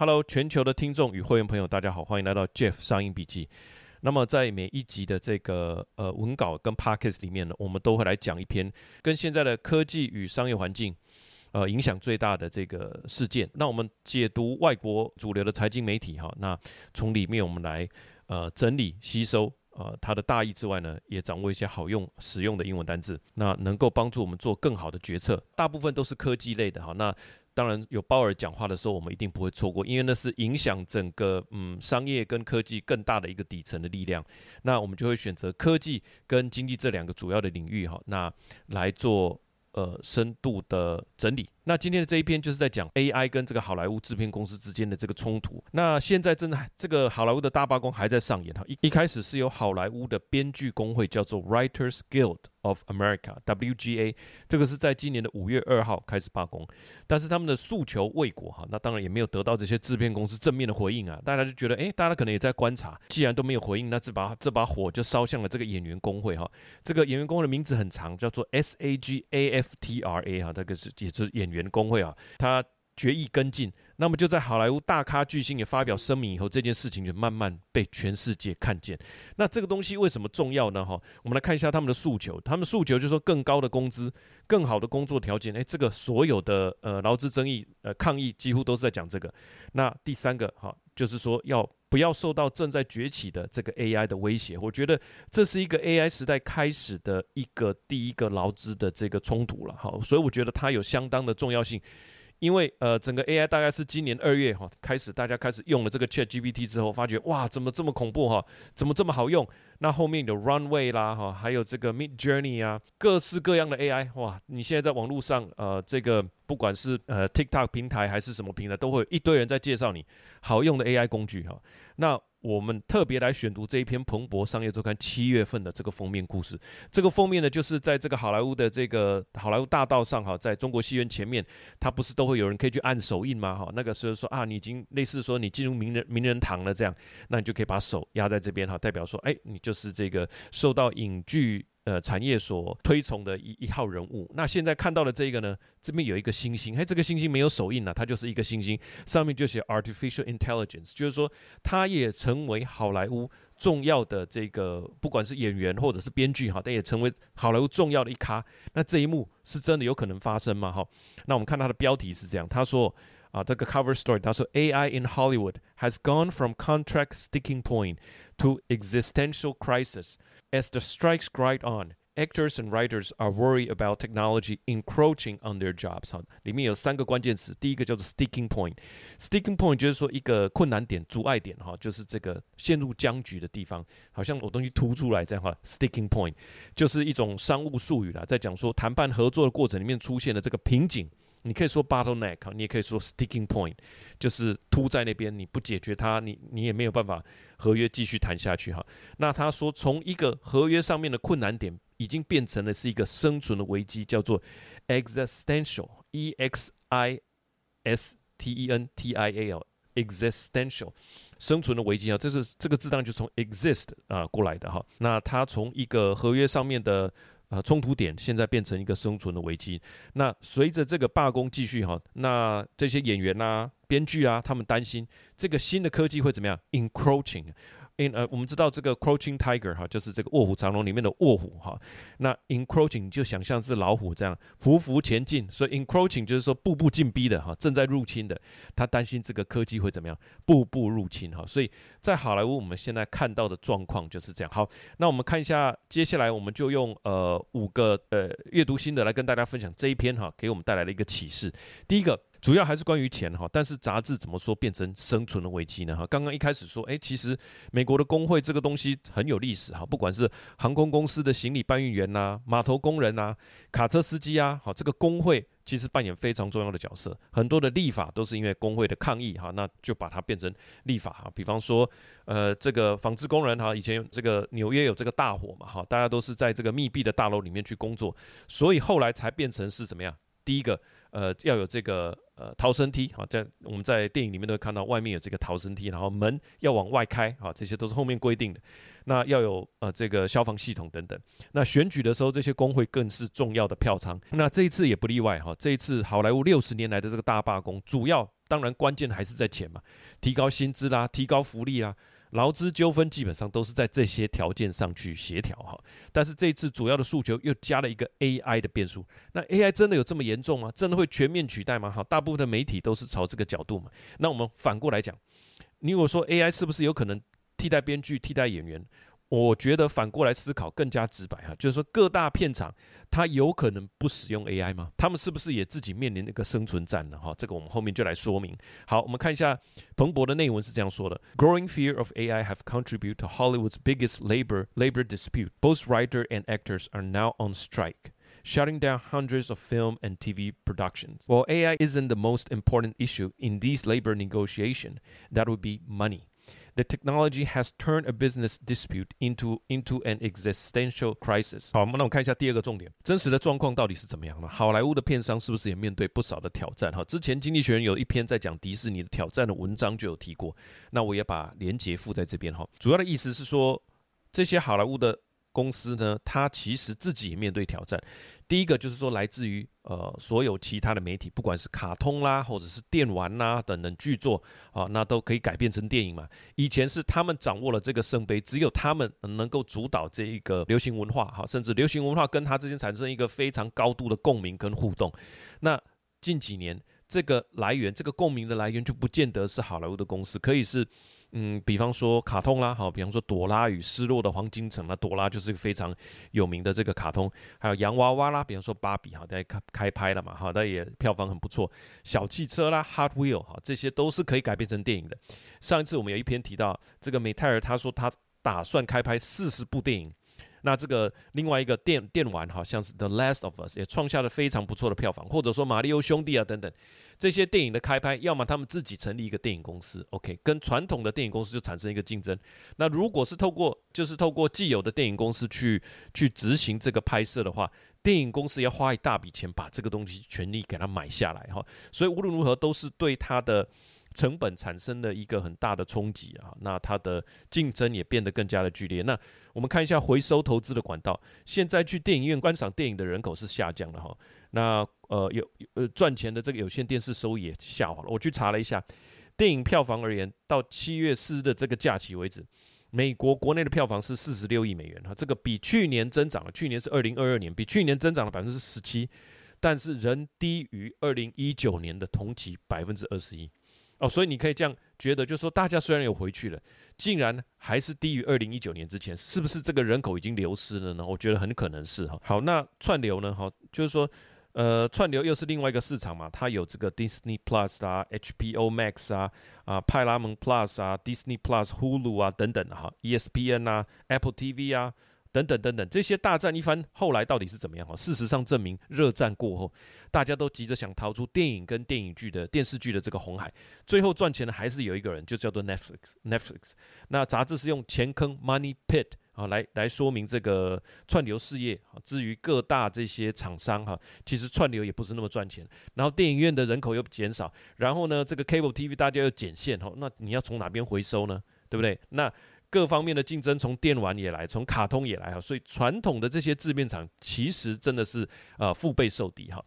Hello，全球的听众与会员朋友，大家好，欢迎来到 Jeff 上映笔记。那么在每一集的这个呃文稿跟 Podcast 里面呢，我们都会来讲一篇跟现在的科技与商业环境呃影响最大的这个事件。那我们解读外国主流的财经媒体哈，那从里面我们来呃整理吸收呃它的大意之外呢，也掌握一些好用实用的英文单字，那能够帮助我们做更好的决策。大部分都是科技类的哈，那。当然，有鲍尔讲话的时候，我们一定不会错过，因为那是影响整个嗯商业跟科技更大的一个底层的力量。那我们就会选择科技跟经济这两个主要的领域哈，那来做呃深度的整理。那今天的这一篇就是在讲 AI 跟这个好莱坞制片公司之间的这个冲突。那现在正在这个好莱坞的大罢工还在上演哈，一一开始是由好莱坞的编剧工会叫做 Writers Guild。Of America WGA，这个是在今年的五月二号开始罢工，但是他们的诉求未果哈，那当然也没有得到这些制片公司正面的回应啊。大家就觉得，诶，大家可能也在观察，既然都没有回应，那这把这把火就烧向了这个演员工会哈。这个演员工会的名字很长，叫做 SAGAFTRA 哈，这个是也是演员工会啊，他。决议跟进，那么就在好莱坞大咖巨星也发表声明以后，这件事情就慢慢被全世界看见。那这个东西为什么重要呢？哈，我们来看一下他们的诉求。他们诉求就是说更高的工资、更好的工作条件。诶，这个所有的呃劳资争议、呃抗议几乎都是在讲这个。那第三个哈，就是说要不要受到正在崛起的这个 AI 的威胁？我觉得这是一个 AI 时代开始的一个第一个劳资的这个冲突了。哈，所以我觉得它有相当的重要性。因为呃，整个 AI 大概是今年二月哈开始，大家开始用了这个 ChatGPT 之后，发觉哇，怎么这么恐怖哈？怎么这么好用？那后面的 Runway 啦哈，还有这个 Mid Journey 啊，各式各样的 AI 哇！你现在在网络上呃，这个不管是呃 TikTok 平台还是什么平台，都会有一堆人在介绍你好用的 AI 工具哈。那我们特别来选读这一篇《彭博商业周刊》七月份的这个封面故事。这个封面呢，就是在这个好莱坞的这个好莱坞大道上哈，在中国戏院前面，它不是都会有人可以去按手印吗？哈，那个时候说啊，你已经类似说你进入名人名人堂了这样，那你就可以把手压在这边哈，代表说，哎，你就是这个受到影剧。呃，产业所推崇的一一号人物。那现在看到的这个呢，这边有一个星星，嘿，这个星星没有手印了，它就是一个星星，上面就写 artificial intelligence，就是说它也成为好莱坞重要的这个，不管是演员或者是编剧哈，但也成为好莱坞重要的一咖。那这一幕是真的有可能发生吗？哈，那我们看它的标题是这样，他说啊，这个 cover story，他说 AI in Hollywood has gone from contract sticking point to existential crisis。As the strikes grind on, actors and writers are worried about technology encroaching on their jobs。哈，里面有三个关键词，第一个叫做 sticking point。sticking point 就是说一个困难点、阻碍点，哈，就是这个陷入僵局的地方，好像有东西凸出来这样哈。sticking point 就是一种商务术语啦，在讲说谈判合作的过程里面出现的这个瓶颈。你可以说 bottleneck，你也可以说 sticking point，就是凸在那边，你不解决它，你你也没有办法合约继续谈下去哈。那他说，从一个合约上面的困难点，已经变成了是一个生存的危机，叫做 existential，e x i s t e n t i a l，existential，生存的危机啊，这是这个字当就从 exist 啊过来的哈。那他从一个合约上面的。啊，冲突点现在变成一个生存的危机。那随着这个罢工继续哈，那这些演员啊、编剧啊，他们担心这个新的科技会怎么样？encroaching。In 呃，我们知道这个 crouching tiger 哈，就是这个卧虎藏龙里面的卧虎哈。那 encroaching 就想象是老虎这样匍匐前进，所以 encroaching 就是说步步进逼的哈，正在入侵的。他担心这个科技会怎么样？步步入侵哈。所以在好莱坞我们现在看到的状况就是这样。好，那我们看一下，接下来我们就用呃五个呃阅读心得来跟大家分享这一篇哈，给我们带来的一个启示。第一个。主要还是关于钱哈，但是杂志怎么说变成生存的危机呢？哈，刚刚一开始说，诶，其实美国的工会这个东西很有历史哈，不管是航空公司的行李搬运员呐、码头工人呐、卡车司机啊，好，这个工会其实扮演非常重要的角色。很多的立法都是因为工会的抗议哈，那就把它变成立法哈。比方说，呃，这个纺织工人哈，以前这个纽约有这个大火嘛哈，大家都是在这个密闭的大楼里面去工作，所以后来才变成是怎么样？第一个，呃，要有这个。呃，逃生梯，好，在我们在电影里面都会看到外面有这个逃生梯，然后门要往外开，好，这些都是后面规定的。那要有呃这个消防系统等等。那选举的时候，这些工会更是重要的票仓。那这一次也不例外哈，这一次好莱坞六十年来的这个大罢工，主要当然关键还是在钱嘛，提高薪资啦，提高福利啦。劳资纠纷基本上都是在这些条件上去协调哈，但是这一次主要的诉求又加了一个 AI 的变数。那 AI 真的有这么严重吗？真的会全面取代吗？哈，大部分的媒体都是朝这个角度嘛。那我们反过来讲，你如果说 AI 是不是有可能替代编剧、替代演员？我觉得反过来思考更加直白哈，就是说各大片场它有可能不使用 AI 吗？他们是不是也自己面临那个生存战呢？哈，这个我们后面就来说明。好，我们看一下彭博的内文是这样说的：Growing fear of AI have contributed to Hollywood's biggest labor labor dispute. Both writer and actors are now on strike. Shutting down hundreds of film and TV productions. While AI isn't the most important issue in these labor negotiations, that would be money. The technology has turned a business dispute into into an existential crisis。好，那我们看一下第二个重点，真实的状况到底是怎么样呢？好莱坞的片商是不是也面对不少的挑战？哈，之前《经济学人》有一篇在讲迪士尼的挑战的文章就有提过，那我也把连结附在这边哈。主要的意思是说，这些好莱坞的。公司呢，它其实自己也面对挑战。第一个就是说，来自于呃所有其他的媒体，不管是卡通啦，或者是电玩啦等等剧作啊，那都可以改变成电影嘛。以前是他们掌握了这个圣杯，只有他们能够主导这一个流行文化，哈，甚至流行文化跟他之间产生一个非常高度的共鸣跟互动。那近几年，这个来源，这个共鸣的来源就不见得是好莱坞的公司，可以是。嗯，比方说卡通啦，好，比方说朵拉与失落的黄金城啦朵拉就是一个非常有名的这个卡通，还有洋娃娃啦，比方说芭比，哈，大家开开拍了嘛，好，那也票房很不错。小汽车啦，Hot Wheel，哈，这些都是可以改编成电影的。上一次我们有一篇提到这个美泰尔，他说他打算开拍四十部电影。那这个另外一个电电玩，好像是 The Last of Us，也创下了非常不错的票房，或者说马里奥兄弟啊等等这些电影的开拍，要么他们自己成立一个电影公司，OK，跟传统的电影公司就产生一个竞争。那如果是透过就是透过既有的电影公司去去执行这个拍摄的话，电影公司要花一大笔钱把这个东西权利给它买下来哈，所以无论如何都是对它的。成本产生了一个很大的冲击啊，那它的竞争也变得更加的剧烈。那我们看一下回收投资的管道，现在去电影院观赏电影的人口是下降了哈。那呃有呃赚钱的这个有线电视收益也下滑了。我去查了一下，电影票房而言，到七月四日的这个假期为止，美国国内的票房是四十六亿美元哈，这个比去年增长了，去年是二零二二年，比去年增长了百分之十七，但是仍低于二零一九年的同期百分之二十一。哦，所以你可以这样觉得，就是说，大家虽然有回去了，竟然还是低于二零一九年之前，是不是这个人口已经流失了呢？我觉得很可能是哈。好，那串流呢？哈，就是说，呃，串流又是另外一个市场嘛，它有这个 Disney Plus 啊、HBO Max 啊、啊派拉蒙 Plus 啊、Disney Plus、Hulu 啊等等哈，ESPN 啊、Apple TV 啊。等等等等，这些大战一番，后来到底是怎么样？哈，事实上证明，热战过后，大家都急着想逃出电影跟电影剧的电视剧的这个红海，最后赚钱的还是有一个人，就叫做 Netflix。Netflix，那杂志是用钱坑 Money Pit 啊来来说明这个串流事业。至于各大这些厂商哈，其实串流也不是那么赚钱。然后电影院的人口又减少，然后呢，这个 Cable TV 大家又减线哈，那你要从哪边回收呢？对不对？那各方面的竞争，从电玩也来，从卡通也来哈，所以传统的这些制片厂其实真的是呃腹背受敌哈。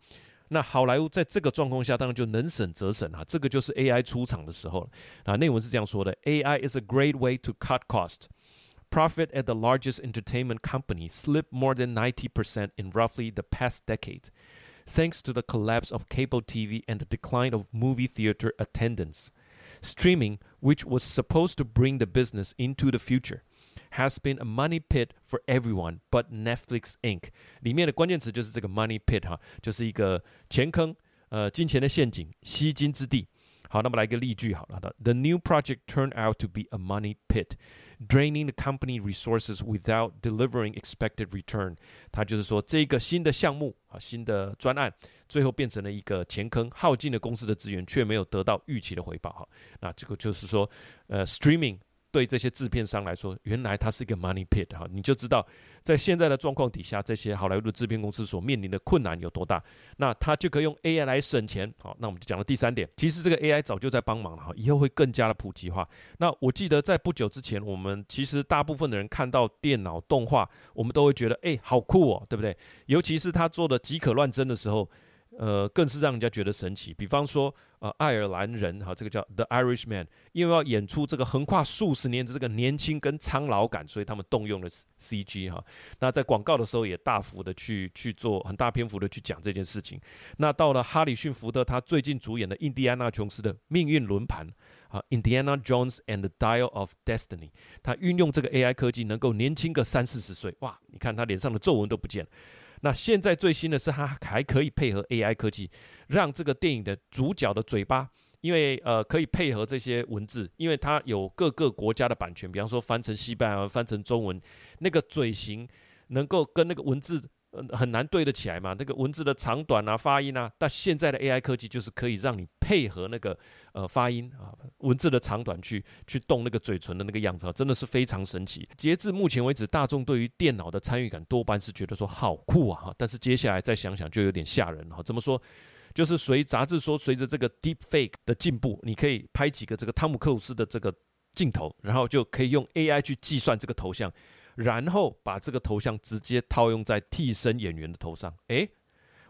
那好莱坞在这个状况下，当然就能省则省哈，这个就是 AI 出场的时候了啊。内文是这样说的：AI is a great way to cut cost. Profit at the largest entertainment company slipped more than 90% in roughly the past decade, thanks to the collapse of cable TV and the decline of movie theater attendance. Streaming, which was supposed to bring the business into the future, has been a money pit for everyone but Netflix Inc. 里面的关键词就是这个 money pit 哈，就是一个钱坑，呃，金钱的陷阱，吸金之地。好，那么来一个例句好了的：The new project turned out to be a money pit. Draining the company resources without delivering expected return，它就是说这个新的项目啊，新的专案， 最后变成了一个钱坑，耗尽了公司的资源，却没有得到预期的回报哈。那这个就是说，呃，streaming。对这些制片商来说，原来它是一个 money pit 哈，你就知道在现在的状况底下，这些好莱坞的制片公司所面临的困难有多大。那它就可以用 AI 来省钱。好，那我们就讲到第三点，其实这个 AI 早就在帮忙了哈，以后会更加的普及化。那我记得在不久之前，我们其实大部分的人看到电脑动画，我们都会觉得哎，好酷哦，对不对？尤其是他做的《即可乱真》的时候。呃，更是让人家觉得神奇。比方说，呃，爱尔兰人哈，这个叫 The Irishman，因为要演出这个横跨数十年的这个年轻跟苍老感，所以他们动用了 CG 哈。那在广告的时候也大幅的去去做很大篇幅的去讲这件事情。那到了哈里逊福特，他最近主演的《印第安纳琼斯的命运轮盘》啊，《Indiana Jones and the Dial of Destiny》，他运用这个 AI 科技，能够年轻个三四十岁，哇！你看他脸上的皱纹都不见。那现在最新的是，它还可以配合 AI 科技，让这个电影的主角的嘴巴，因为呃可以配合这些文字，因为它有各个国家的版权，比方说翻成西班牙翻成中文，那个嘴型能够跟那个文字。很难对得起来嘛，那个文字的长短啊、发音啊，但现在的 AI 科技就是可以让你配合那个呃发音啊、文字的长短去去动那个嘴唇的那个样子，啊真的是非常神奇。截至目前为止，大众对于电脑的参与感多半是觉得说好酷啊，但是接下来再想想就有点吓人哈。怎么说？就是随杂志说，随着这个 Deep Fake 的进步，你可以拍几个这个汤姆克鲁斯的这个镜头，然后就可以用 AI 去计算这个头像。然后把这个头像直接套用在替身演员的头上，诶，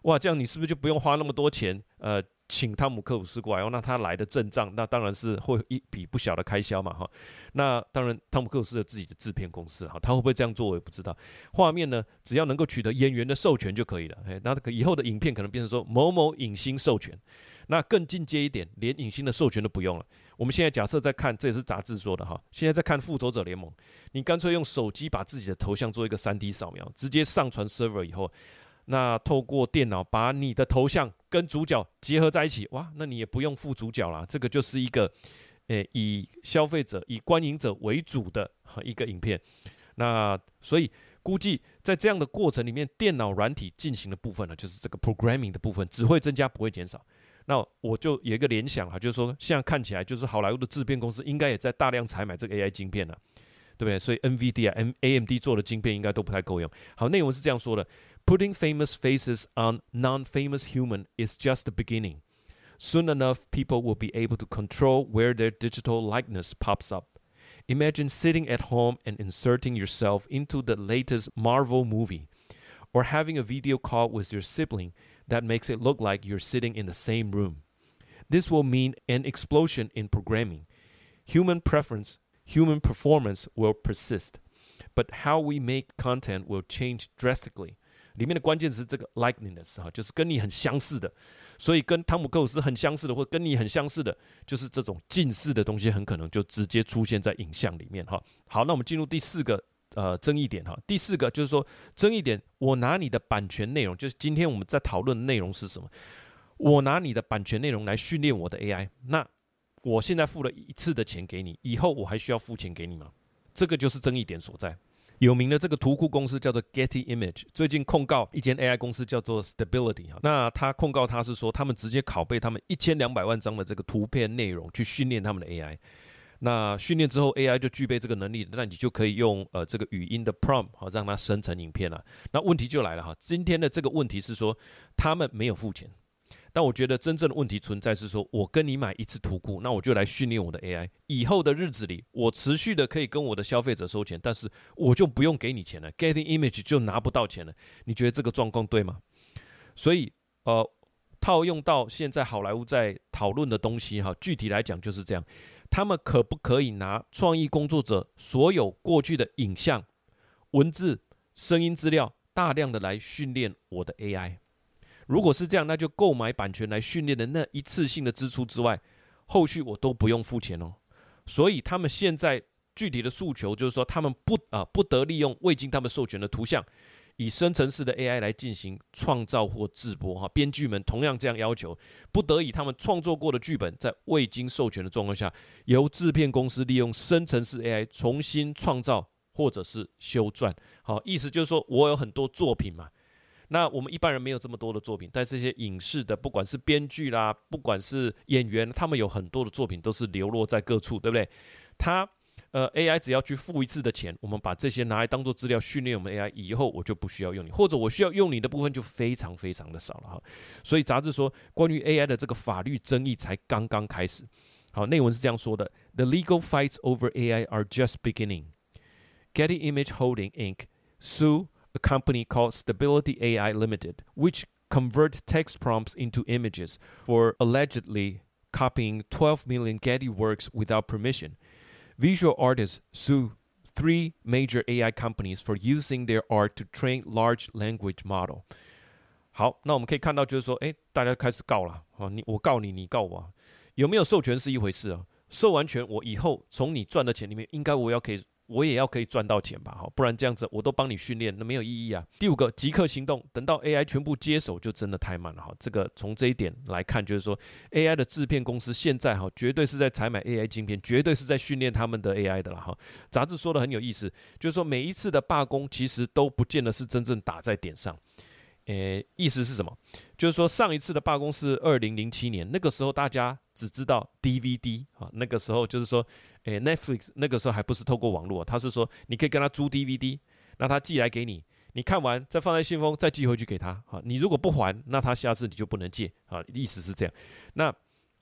哇，这样你是不是就不用花那么多钱？呃，请汤姆克鲁斯过来，那他来的阵仗，那当然是会一笔不小的开销嘛，哈。那当然，汤姆克鲁斯有自己的制片公司，哈，他会不会这样做我也不知道。画面呢，只要能够取得演员的授权就可以了，诶，那以后的影片可能变成说某某影星授权。那更进阶一点，连影星的授权都不用了。我们现在假设在看，这也是杂志说的哈。现在在看《复仇者联盟》，你干脆用手机把自己的头像做一个三 D 扫描，直接上传 server 以后，那透过电脑把你的头像跟主角结合在一起，哇，那你也不用副主角了。这个就是一个，诶，以消费者、以观影者为主的一个影片。那所以估计在这样的过程里面，电脑软体进行的部分呢，就是这个 programming 的部分，只会增加不会减少。那我就有一个联想哈，就是说现在看起来，就是好莱坞的制片公司应该也在大量采买这个 AI 晶片了，对不对？所以 NVD 啊、M AMD 做的晶片应该都不太够用。好，内容是这样说的：Putting famous faces on non-famous human is just the beginning. Soon enough, people will be able to control where their digital likeness pops up. Imagine sitting at home and inserting yourself into the latest Marvel movie, or having a video call with your sibling that makes it look like you're sitting in the same room. This will mean an explosion in programming. Human preference, human performance will persist, but how we make content will change drastically. 里面的关键是这个 likeness 哈，就是跟你很相似的，所以跟汤姆克鲁斯很相似的，或跟你很相似的，就是这种近似的东西，很可能就直接出现在影像里面哈。好，那我们进入第四个呃，争议点哈，第四个就是说，争议点，我拿你的版权内容，就是今天我们在讨论内容是什么？我拿你的版权内容来训练我的 AI，那我现在付了一次的钱给你，以后我还需要付钱给你吗？这个就是争议点所在。有名的这个图库公司叫做 Getty Image，最近控告一间 AI 公司叫做 Stability 哈，那他控告他是说，他们直接拷贝他们一千两百万张的这个图片内容去训练他们的 AI。那训练之后，AI 就具备这个能力，那你就可以用呃这个语音的 prompt 好让它生成影片了。那问题就来了哈，今天的这个问题是说他们没有付钱，但我觉得真正的问题存在是说，我跟你买一次图库，那我就来训练我的 AI，以后的日子里我持续的可以跟我的消费者收钱，但是我就不用给你钱了，Getting Image 就拿不到钱了。你觉得这个状况对吗？所以呃，套用到现在好莱坞在讨论的东西哈，具体来讲就是这样。他们可不可以拿创意工作者所有过去的影像、文字、声音资料，大量的来训练我的 AI？如果是这样，那就购买版权来训练的那一次性的支出之外，后续我都不用付钱哦。所以他们现在具体的诉求就是说，他们不啊不得利用未经他们授权的图像。以生成式的 AI 来进行创造或制播，哈，编剧们同样这样要求，不得以他们创作过的剧本，在未经授权的状况下，由制片公司利用生成式 AI 重新创造或者是修撰。好，意思就是说我有很多作品嘛，那我们一般人没有这么多的作品，但这些影视的，不管是编剧啦，不管是演员，他们有很多的作品都是流落在各处，对不对？他。呃，AI 只要去付一次的钱，我们把这些拿来当做资料训练我们 AI，以后我就不需要用你，或者我需要用你的部分就非常非常的少了哈。所以杂志说，关于 AI 的这个法律争议才刚刚开始。好，内文是这样说的：The legal fights over AI are just beginning. Getty Image Holding Inc. sue a company called Stability AI Limited, which convert text prompts into images for allegedly copying 12 million Getty works without permission. Visual artists sue three major AI companies for using their art to train large language model. 好，那我们可以看到，就是说，哎，大家开始告了啊！你我告你，你告我，有没有授权是一回事啊？授完权，我以后从你赚的钱里面，应该我要可以， 我也要可以赚到钱吧？好，不然这样子我都帮你训练，那没有意义啊。第五个，即刻行动，等到 AI 全部接手，就真的太慢了哈。这个从这一点来看，就是说 AI 的制片公司现在哈，绝对是在采买 AI 晶片，绝对是在训练他们的 AI 的了哈。杂志说的很有意思，就是说每一次的罢工，其实都不见得是真正打在点上。诶，意思是什么？就是说上一次的罢工是二零零七年，那个时候大家只知道 DVD 啊，那个时候就是说，诶，Netflix 那个时候还不是透过网络，他是说你可以跟他租 DVD，那他寄来给你，你看完再放在信封，再寄回去给他啊。你如果不还，那他下次你就不能借啊。意思是这样。那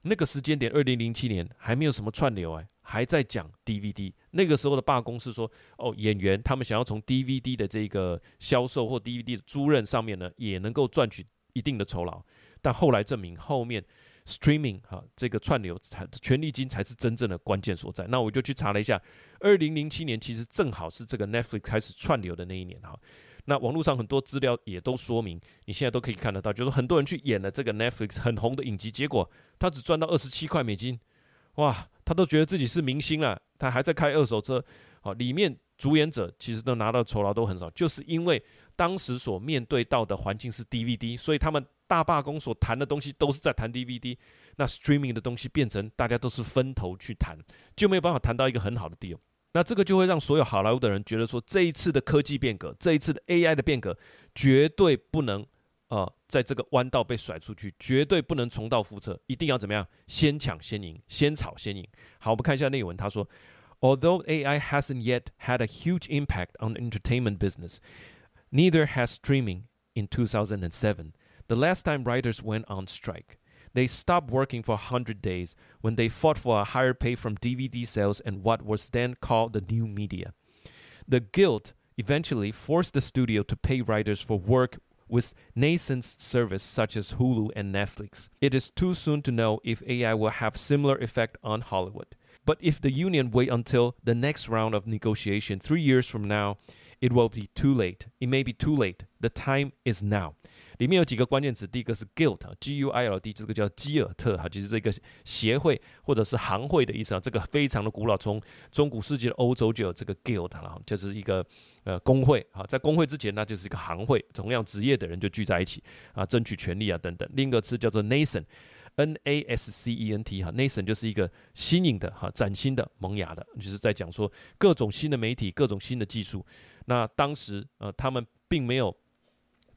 那个时间点，二零零七年还没有什么串流哎。还在讲 DVD，那个时候的罢工是说，哦，演员他们想要从 DVD 的这个销售或 DVD 的租赁上面呢，也能够赚取一定的酬劳。但后来证明，后面 streaming 哈这个串流才权利金才是真正的关键所在。那我就去查了一下，二零零七年其实正好是这个 Netflix 开始串流的那一年哈。那网络上很多资料也都说明，你现在都可以看得到，就是很多人去演了这个 Netflix 很红的影集，结果他只赚到二十七块美金，哇！他都觉得自己是明星了，他还在开二手车，好，里面主演者其实都拿到酬劳都很少，就是因为当时所面对到的环境是 DVD，所以他们大罢工所谈的东西都是在谈 DVD，那 streaming 的东西变成大家都是分头去谈，就没有办法谈到一个很好的 deal，那这个就会让所有好莱坞的人觉得说，这一次的科技变革，这一次的 AI 的变革，绝对不能。啊，在这个弯道被甩出去，绝对不能重蹈覆辙，一定要怎么样？先抢先赢，先炒先赢。好，我们看一下内文，他说：Although AI hasn't yet had a huge impact on entertainment business, neither has streaming in 2007, the last time writers went on strike. They stopped working for 100 days when they fought for a higher pay from DVD sales and what was then called the new media. The guild eventually forced the studio to pay writers for work with nascent service such as Hulu and Netflix. It is too soon to know if AI will have similar effect on Hollywood. But if the union wait until the next round of negotiation 3 years from now, it will be too late. It may be too late. The time is now. 里面有几个关键词，第一个是 guild，G U I L D，这个叫基尔特哈，就是这个协会或者是行会的意思啊。这个非常的古老，从中古世纪的欧洲就有这个 guild 了，就是一个呃工会啊。在工会之前，那就是一个行会，同样职业的人就聚在一起啊，争取权利啊等等。另一个词叫做 nation N a s c e n t 哈，nation 就是一个新颖的哈、崭新的、萌芽的，就是在讲说各种新的媒体、各种新的技术。那当时呃，他们并没有。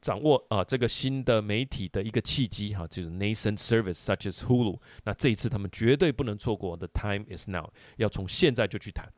掌握啊这个新的媒体的一个契机哈，就是 nascent service such as Hulu。那这一次他们绝对不能错过，the time is now，要从现在就去谈。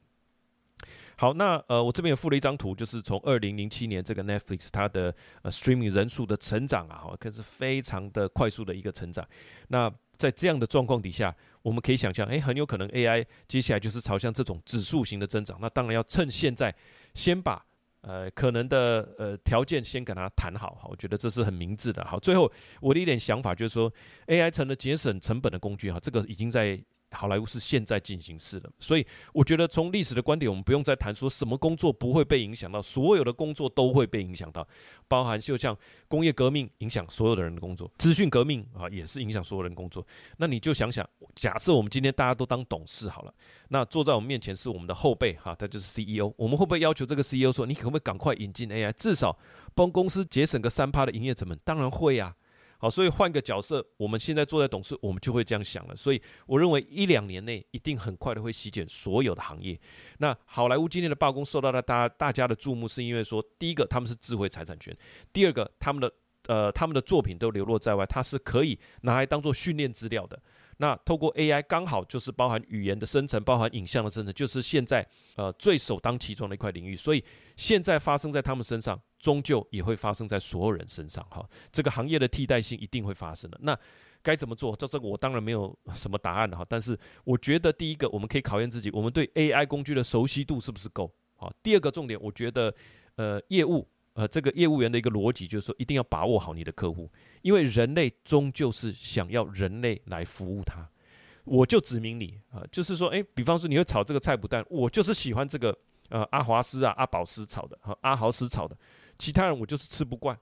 好，那呃我这边也附了一张图，就是从二零零七年这个 Netflix 它的呃 streaming 人数的成长啊，可是非常的快速的一个成长。那在这样的状况底下，我们可以想象，哎，很有可能 AI 接下来就是朝向这种指数型的增长。那当然要趁现在先把。呃，可能的呃条件先跟他谈好，哈，我觉得这是很明智的。好，最后我的一点想法就是说，AI 成了节省成本的工具，哈，这个已经在。好莱坞是现在进行式的，所以我觉得从历史的观点，我们不用再谈说什么工作不会被影响到，所有的工作都会被影响到，包含就像工业革命影响所有的人的工作，资讯革命啊也是影响所有人工作。那你就想想，假设我们今天大家都当董事好了，那坐在我们面前是我们的后辈哈，他就是 CEO，我们会不会要求这个 CEO 说，你可不可以赶快引进 AI，至少帮公司节省个三趴的营业成本？当然会呀。好，所以换个角色，我们现在坐在董事，我们就会这样想了。所以我认为一两年内一定很快的会席卷所有的行业。那好莱坞今天的罢工受到了大大家的注目，是因为说，第一个他们是智慧财产权，第二个他们的呃他们的作品都流落在外，它是可以拿来当做训练资料的。那透过 AI 刚好就是包含语言的生成，包含影像的生成，就是现在呃最首当其冲的一块领域。所以现在发生在他们身上，终究也会发生在所有人身上。哈，这个行业的替代性一定会发生的。那该怎么做？这这个我当然没有什么答案了哈。但是我觉得第一个，我们可以考验自己，我们对 AI 工具的熟悉度是不是够？好，第二个重点，我觉得呃业务。呃，这个业务员的一个逻辑就是说，一定要把握好你的客户，因为人类终究是想要人类来服务他。我就指明你啊，就是说，诶，比方说你会炒这个菜脯蛋，我就是喜欢这个呃阿华斯啊、阿宝斯炒的和阿豪斯炒的，其他人我就是吃不惯。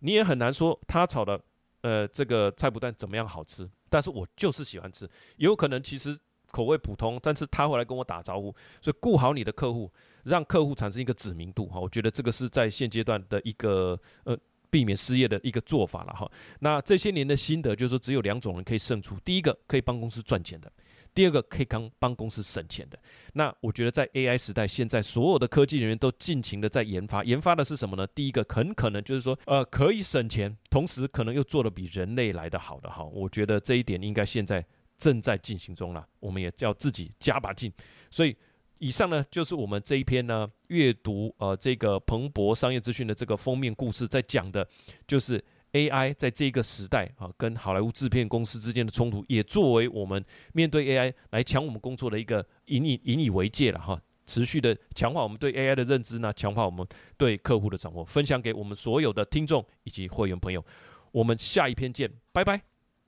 你也很难说他炒的呃这个菜脯蛋怎么样好吃，但是我就是喜欢吃，有可能其实口味普通，但是他会来跟我打招呼，所以顾好你的客户。让客户产生一个知名度哈，我觉得这个是在现阶段的一个呃避免失业的一个做法了哈。那这些年的心得就是说，只有两种人可以胜出：第一个可以帮公司赚钱的，第二个可以帮帮公司省钱的。那我觉得在 AI 时代，现在所有的科技人员都尽情的在研发，研发的是什么呢？第一个很可能就是说，呃，可以省钱，同时可能又做的比人类来的好的哈。我觉得这一点应该现在正在进行中了，我们也要自己加把劲，所以。以上呢，就是我们这一篇呢阅读呃这个彭博商业资讯的这个封面故事，在讲的，就是 AI 在这个时代啊，跟好莱坞制片公司之间的冲突，也作为我们面对 AI 来抢我们工作的一个引以引以为戒了哈。持续的强化我们对 AI 的认知呢，强化我们对客户的掌握，分享给我们所有的听众以及会员朋友。我们下一篇见，拜拜。